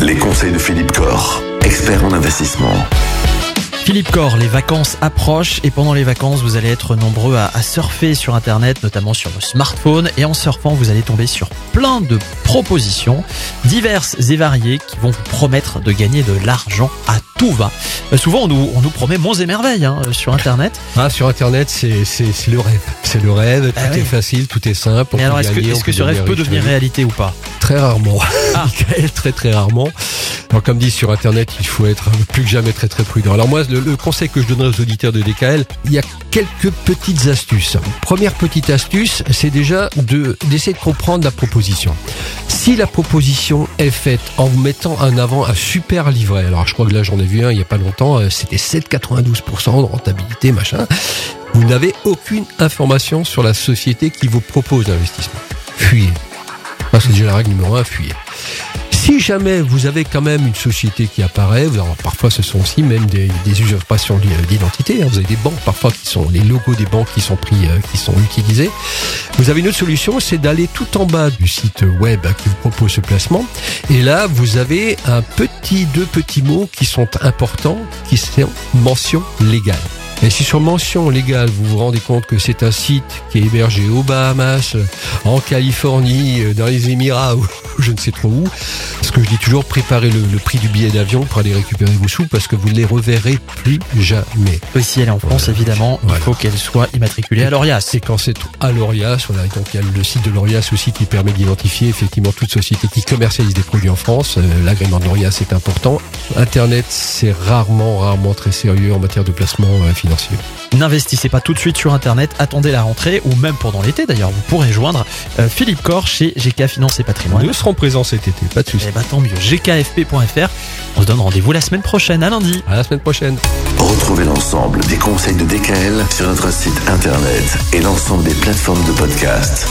Les conseils de Philippe Corr, expert en investissement. Philippe Corr, les vacances approchent et pendant les vacances, vous allez être nombreux à, à, surfer sur Internet, notamment sur vos smartphones. Et en surfant, vous allez tomber sur plein de propositions diverses et variées qui vont vous promettre de gagner de l'argent à tout va. Euh, souvent, on nous, on nous promet monts et merveilles hein, sur Internet. Ah, sur Internet, c'est c'est- c'est le rêve. C'est le rêve, tout Ah oui. est facile, tout est simple. Mais alors, est-ce que, est-ce on que ce rêve peut devenir vite. réalité ou pas? Très rarement. Ah. Très très rarement. Alors, comme dit sur Internet, il faut être plus que jamais très très prudent. Alors moi, le, conseil que je donnerais aux auditeurs de DKL, il y a quelques petites astuces. Première petite astuce, c'est déjà de d'essayer de comprendre la proposition. Si la proposition est faite en vous mettant en avant un super livret, alors je crois que là j'en ai vu un il y a pas longtemps, euh, c'était 7,92% de rentabilité, machin. Vous n'avez aucune information sur la société qui vous propose l'investissement. Fuyez. C'est déjà la règle numéro un, fuyez. Si jamais vous avez quand même une société qui apparaît, parfois ce sont aussi même des, des usurpations d'i- d'identité. hein. Vous avez des banques parfois qui sont les logos des banques qui sont pris, euh, qui sont utilisés. Vous avez une autre solution, c'est d'aller tout en bas du site web qui vous propose ce placement. Et là, vous avez un petit, deux petits mots qui sont importants, qui sont mention légale. Et si sur mention légale, vous vous rendez compte que c'est un site qui est hébergé aux Bahamas, en Californie, euh, dans les Émirats je ne sais trop où, ce que je dis toujours, préparez le, le prix du billet d'avion pour aller récupérer vos sous parce que vous ne les reverrez plus jamais. Si elle est en France, Voilà. évidemment, il faut qu'elle soit immatriculée à l'ORIAS. C'est quand c'est à l'ORIAS, voilà, et donc il y a le site de l'ORIAS aussi qui permet d'identifier effectivement toute société qui commercialise des produits en France. Euh, L'agrément de l'ORIAS est important. Internet, c'est rarement, rarement très sérieux en matière de placement euh, financier. N'investissez pas tout de suite sur Internet, attendez la rentrée ou même pendant l'été d'ailleurs. Vous pourrez joindre euh, Philippe Corr chez GK Finance et Patrimoine. Nous serons présents cet été, pas de soucis. Eh bah tant mieux, gkfp.fr. On se donne rendez-vous la semaine prochaine, à lundi. À la semaine prochaine. Retrouvez l'ensemble des conseils de DKL sur notre site internet et l'ensemble des plateformes de podcast.